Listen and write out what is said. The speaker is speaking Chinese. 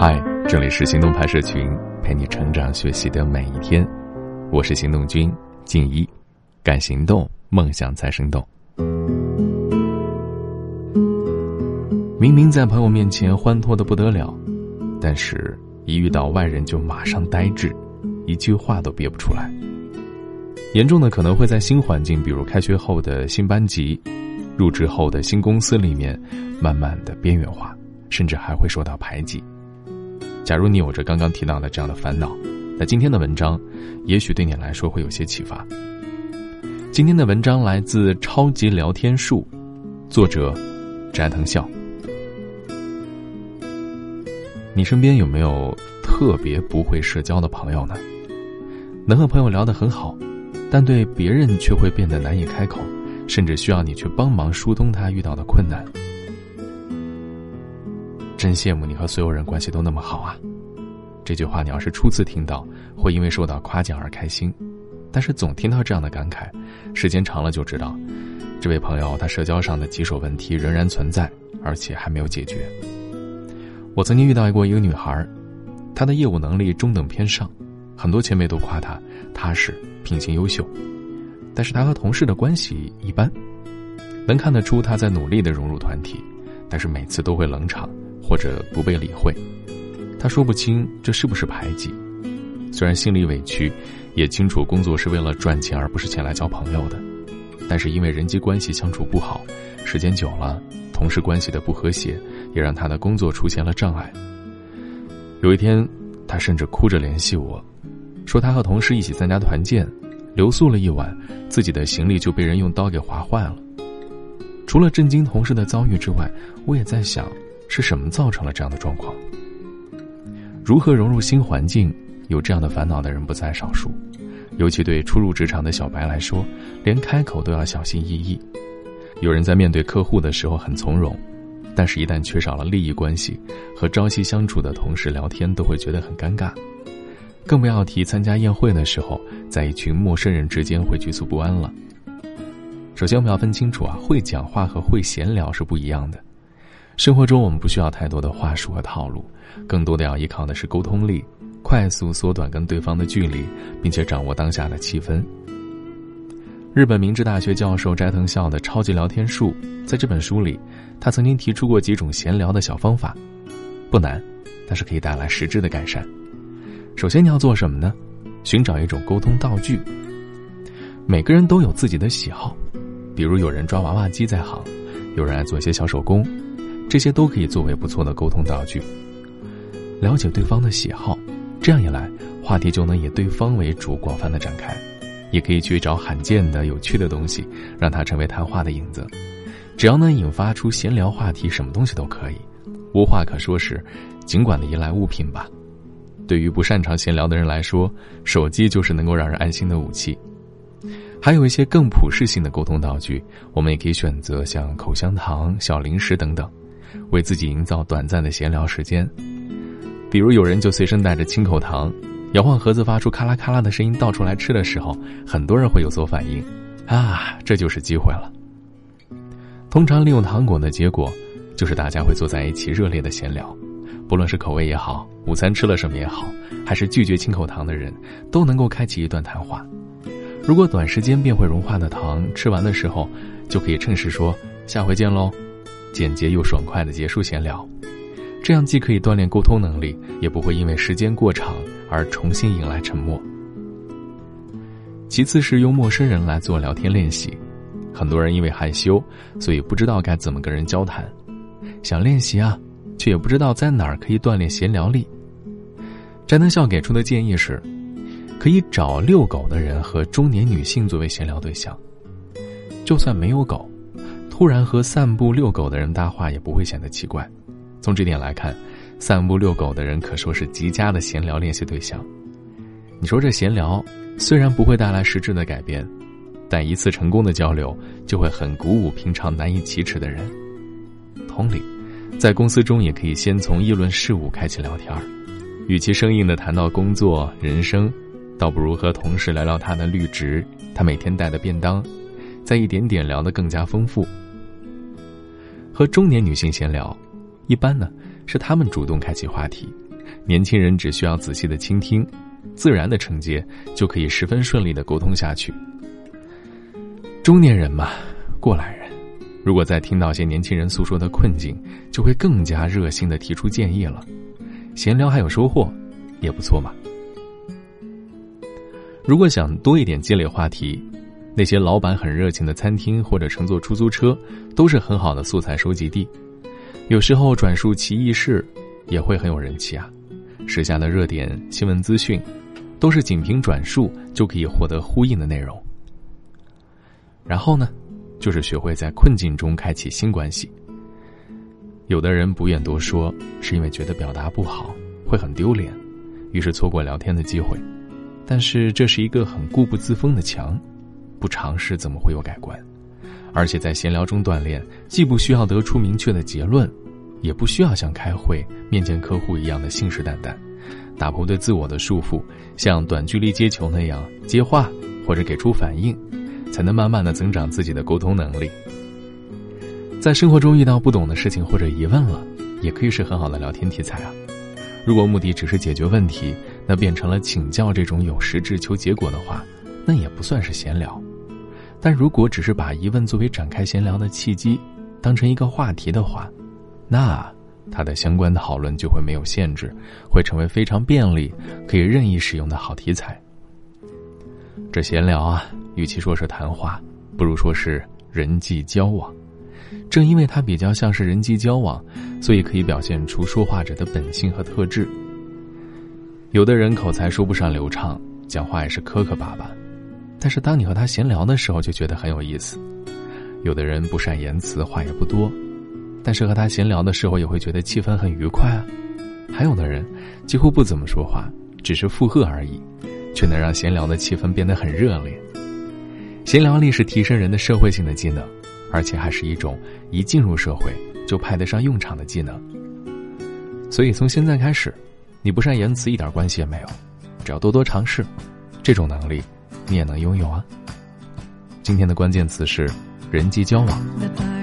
嗨，这里是行动派社群，陪你成长学习的每一天。我是行动君静一，敢行动，梦想才生动。明明在朋友面前欢脱的不得了，但是一遇到外人就马上呆滞，一句话都憋不出来。严重的可能会在新环境，比如开学后的新班级、入职后的新公司里面，慢慢的边缘化，甚至还会受到排挤。假如你有着刚刚提到的这样的烦恼，那今天的文章，也许对你来说会有些启发。今天的文章来自《超级聊天术》，作者斋藤笑。你身边有没有特别不会社交的朋友呢？能和朋友聊得很好。但对别人却会变得难以开口，甚至需要你去帮忙疏通他遇到的困难。真羡慕你和所有人关系都那么好啊！这句话你要是初次听到，会因为受到夸奖而开心；但是总听到这样的感慨，时间长了就知道，这位朋友他社交上的棘手问题仍然存在，而且还没有解决。我曾经遇到过一个女孩，她的业务能力中等偏上，很多前辈都夸她踏实。品行优秀，但是她和同事的关系一般，能看得出他在努力的融入团体，但是每次都会冷场或者不被理会。他说不清这是不是排挤，虽然心里委屈，也清楚工作是为了赚钱而不是前来交朋友的，但是因为人际关系相处不好，时间久了，同事关系的不和谐也让他的工作出现了障碍。有一天，他甚至哭着联系我。说他和同事一起参加团建，留宿了一晚，自己的行李就被人用刀给划坏了。除了震惊同事的遭遇之外，我也在想，是什么造成了这样的状况？如何融入新环境？有这样的烦恼的人不在少数，尤其对初入职场的小白来说，连开口都要小心翼翼。有人在面对客户的时候很从容，但是一旦缺少了利益关系，和朝夕相处的同事聊天都会觉得很尴尬。更不要提参加宴会的时候，在一群陌生人之间会局促不安了。首先，我们要分清楚啊，会讲话和会闲聊是不一样的。生活中，我们不需要太多的话术和套路，更多的要依靠的是沟通力，快速缩短跟对方的距离，并且掌握当下的气氛。日本明治大学教授斋藤孝的《超级聊天术》在这本书里，他曾经提出过几种闲聊的小方法，不难，但是可以带来实质的改善。首先你要做什么呢？寻找一种沟通道具。每个人都有自己的喜好，比如有人抓娃娃机在行，有人爱做一些小手工，这些都可以作为不错的沟通道具。了解对方的喜好，这样一来，话题就能以对方为主，广泛的展开。也可以去找罕见的、有趣的东西，让它成为谈话的引子。只要能引发出闲聊话题，什么东西都可以。无话可说时，尽管的依赖物品吧。对于不擅长闲聊的人来说，手机就是能够让人安心的武器。还有一些更普适性的沟通道具，我们也可以选择像口香糖、小零食等等，为自己营造短暂的闲聊时间。比如有人就随身带着清口糖，摇晃盒子发出咔啦咔啦的声音，倒出来吃的时候，很多人会有所反应。啊，这就是机会了。通常利用糖果的结果，就是大家会坐在一起热烈的闲聊。不论是口味也好，午餐吃了什么也好，还是拒绝清口糖的人，都能够开启一段谈话。如果短时间便会融化的糖吃完的时候，就可以趁势说“下回见喽”，简洁又爽快的结束闲聊。这样既可以锻炼沟通能力，也不会因为时间过长而重新迎来沉默。其次是用陌生人来做聊天练习，很多人因为害羞，所以不知道该怎么跟人交谈，想练习啊。却也不知道在哪儿可以锻炼闲聊力。詹登孝给出的建议是，可以找遛狗的人和中年女性作为闲聊对象。就算没有狗，突然和散步遛狗的人搭话也不会显得奇怪。从这点来看，散步遛狗的人可说是极佳的闲聊练习对象。你说这闲聊虽然不会带来实质的改变，但一次成功的交流就会很鼓舞平常难以启齿的人。同理。在公司中，也可以先从议论事务开启聊天儿，与其生硬的谈到工作、人生，倒不如和同事聊聊他的绿植，他每天带的便当，再一点点聊得更加丰富。和中年女性闲聊，一般呢是她们主动开启话题，年轻人只需要仔细的倾听，自然的承接，就可以十分顺利的沟通下去。中年人嘛，过来人，如果再听到些年轻人诉说的困境，就会更加热心的提出建议了。闲聊还有收获，也不错嘛。如果想多一点积累话题，那些老板很热情的餐厅或者乘坐出租车，都是很好的素材收集地。有时候转述奇异事，也会很有人气啊。时下的热点新闻资讯，都是仅凭转述就可以获得呼应的内容。然后呢，就是学会在困境中开启新关系。有的人不愿多说，是因为觉得表达不好会很丢脸，于是错过聊天的机会。但是这是一个很固步自封的墙，不尝试怎么会有改观？而且在闲聊中锻炼，既不需要得出明确的结论，也不需要像开会面见客户一样的信誓旦旦，打破对自我的束缚，像短距离接球那样接话或者给出反应，才能慢慢的增长自己的沟通能力。在生活中遇到不懂的事情或者疑问了，也可以是很好的聊天题材啊。如果目的只是解决问题，那变成了请教这种有实质求结果的话，那也不算是闲聊。但如果只是把疑问作为展开闲聊的契机，当成一个话题的话，那它的相关讨论就会没有限制，会成为非常便利、可以任意使用的好题材。这闲聊啊，与其说是谈话，不如说是人际交往。正因为它比较像是人际交往，所以可以表现出说话者的本性和特质。有的人口才说不上流畅，讲话也是磕磕巴巴，但是当你和他闲聊的时候，就觉得很有意思。有的人不善言辞，话也不多，但是和他闲聊的时候，也会觉得气氛很愉快啊。还有的人几乎不怎么说话，只是附和而已，却能让闲聊的气氛变得很热烈。闲聊力是提升人的社会性的技能。而且还是一种一进入社会就派得上用场的技能。所以从现在开始，你不善言辞一点关系也没有，只要多多尝试，这种能力你也能拥有啊。今天的关键词是人际交往。